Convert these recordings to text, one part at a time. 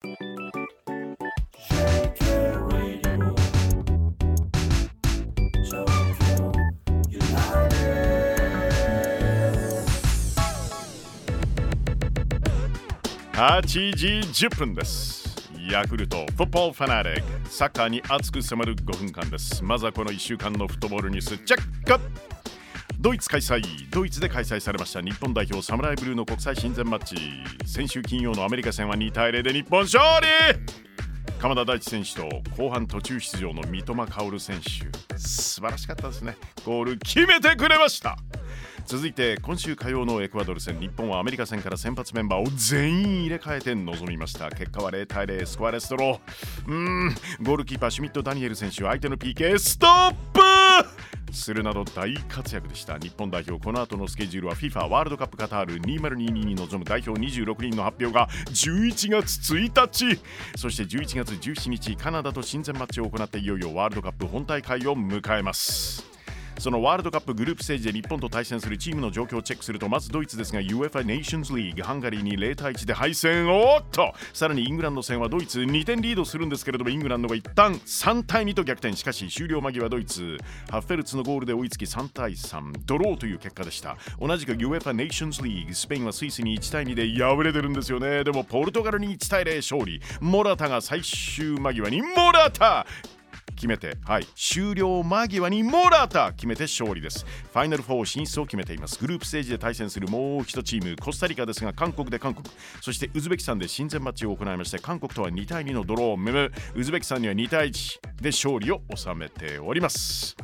8時10分です。ヤクルトフットボールファナティック。サッカーに熱く迫る5分間です。まずはこの1週間のフットボールニュースチェックドイツ開催ドイツで開催されました日本代表サムライブルーの国際親善マッチ。先週金曜のアメリカ戦は2対0で日本勝利。鎌田大地選手と後半途中出場の三笘薫選手。素晴らしかったですね。ゴール決めてくれました。続いて今週火曜のエクアドル戦日本はアメリカ戦から先発メンバーを全員入れ替えて臨みました。結果は0対0スコアレストロー。うーん。ゴールキーパーシュミット・ダニエル選手相手の PK ストップ。するなど大活躍でした。日本代表この後のスケジュールは FIFA ワールドカップカタール。2022に臨む代表26人の発表が11月1日。そして11月17日カナダと親善マッチを行っていよいよワールドカップ本大会を迎えます。そのワールドカップグループステージで日本と対戦するチームの状況をチェックするとまずドイツですが UEFA Nations League ハンガリーに0対1で敗戦。おっと！さらにイングランド戦はドイツ2点リードするんですけれどもイングランドが一旦3対2と逆転。しかし終了間際ドイツハッフェルツのゴールで追いつき3対3ドローという結果でした。同じく UEFA Nations League スペインはスイスに1対2で敗れてるんですよね。でもポルトガルに1対0勝利。モラタが最終間際にモラタ！決めて、はい、終了間際にモラタ決めて勝利です。ファイナル4進出を決めています。グループステージで対戦するもう1チーム、コスタリカですが、韓国で韓国、そしてウズベキスタンで親善マッチを行いまして、韓国とは2対2のドロー、ンメム、ウズベキスタンには2対1で勝利を収めております。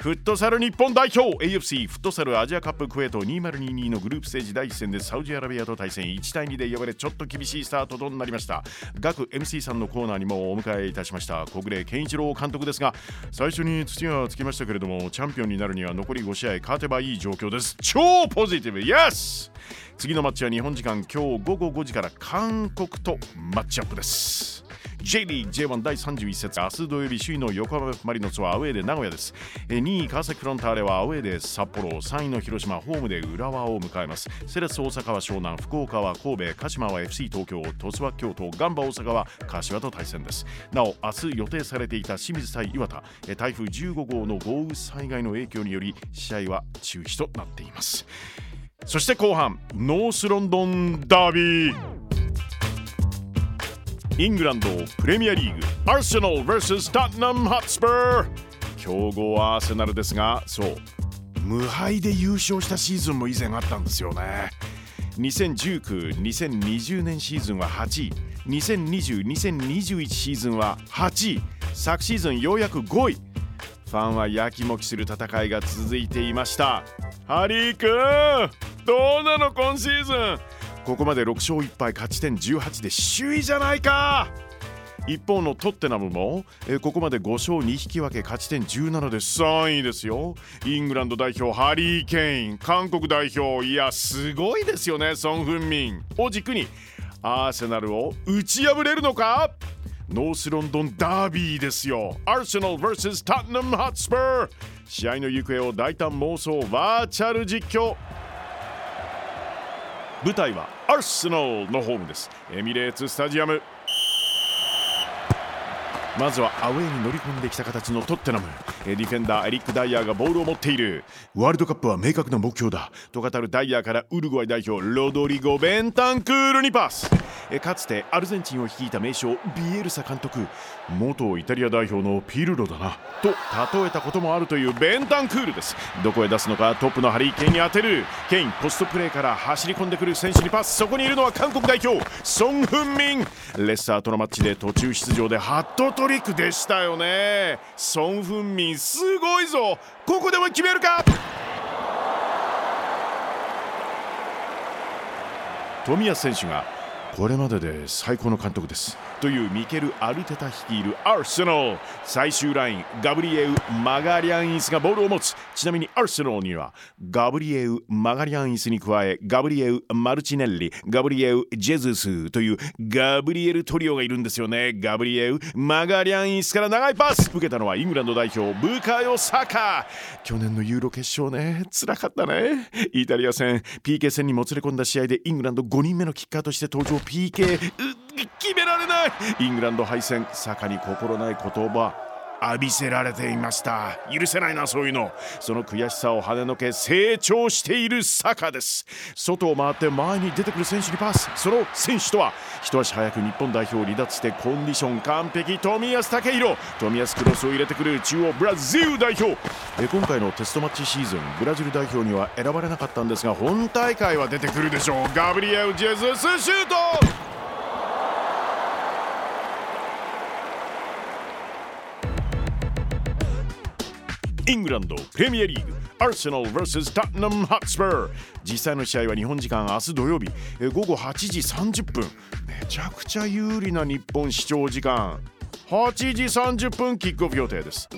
フットサル日本代表 AFC フットサルアジアカップクエート2022のグループステージ第1戦でサウジアラビアと対戦1対2で敗れちょっと厳しいスタートとなりました。学 MC さんのコーナーにもお迎えいたしました。小暮健一郎監督ですが最初に土がつきましたけれどもチャンピオンになるには残り5試合勝てばいい状況です。超ポジティブ！Yes! 次のマッチは日本時間今日午後5時から韓国とマッチアップです。J リーグ J1 第31節明日土曜日首位の横浜マリノスはアウェーで名古屋です。2位川崎フロンターレはアウェーで札幌3位の広島ホームで浦和を迎えます。セレス大阪は湘南福岡は神戸鹿島は FC 東京鳥栖は京都ガンバ大阪は柏と対戦です。なお明日予定されていた清水対岩田。台風15号の豪雨災害の影響により試合は中止となっています。そして後半ノースロンドンダービー。イングランドプレミアリーグアーセナル vs タッナム・ハッツバー強豪アーセナルですがそう無敗で優勝したシーズンも以前あったんですよね。2019-2020年シーズンは8位。2020-2021シーズンは8位。昨シーズンようやく5位。ファンはやきもきする戦いが続いていました。ハリー君どうなの今シーズン？ここまで6勝1敗勝ち点18で首位じゃないか。一方のトッテナムも、えここまで5勝2引き分け勝ち点17で3位ですよ。イングランド代表ハリー・ケイン。韓国代表いやすごいですよねソン・フンミン。を軸にアーセナルを打ち破れるのか？ノースロンドンダービーですよ。アーセナル vs タッナム・ハッツバー試合の行方を大胆妄想バーチャル実況。舞台はアーセナルのホームです。エミレーツスタジアム。まずはアウェーに乗り込んできた形のトッテナム。ディフェンダーエリック・ダイヤーがボールを持っている。ワールドカップは明確な目標だ。と語るダイヤーからウルグアイ代表ロドリゴ・ベンタンクールにパス。かつてアルゼンチンを率いた名将ビエルサ監督。元イタリア代表のピルロだなと例えたこともあるというベンタンクールです。どこへ出すのかトップのハリー・ケインに当てる。ケインポストプレーから走り込んでくる選手にパス。そこにいるのは韓国代表ソン・フンミン。レッサーとのマッチで途中出場でハットトリックでしたよね。ソン・フンミンすごいぞ。ここでも決めるか？冨安選手がこれまでで最高の監督です。というミケル・アルテタ率いるアーセナル。最終ラインガブリエウ・マガリアンイスがボールを持つ。ちなみにアーセナルにはガブリエウ・マガリアンイスに加えガブリエウ・マルチネッリガブリエウ・ジェズスというガブリエルトリオがいるんですよね。ガブリエウ・マガリアンイスから長いパス。受けたのはイングランド代表ブカヨ・サカ。ー去年のユーロ決勝ね。辛かったね。イタリア戦 PK 戦にもつれ込んだ試合でイングランド5人目のキッカーとして登場 PK 決められない。イングランド敗戦。坂に心ない言葉。浴びせられていました。許せないなそういうの。その悔しさを跳ねのけ成長している坂です。外を回って前に出てくる選手にパス。その選手とは一足早く日本代表を離脱してコンディション完璧冨安健洋。冨安クロスを入れてくる中央ブラジル代表。え今回のテストマッチシーズンブラジル代表には選ばれなかったんですが本大会は出てくるでしょう。ガブリエル・ジェズスシュートイングランドプレミアリーグアーセナル vs タッナム・ハッツバー実際の試合は日本時間明日土曜日午後8時30分。めちゃくちゃ有利な日本視聴時間。8時30分キックオフ予定です。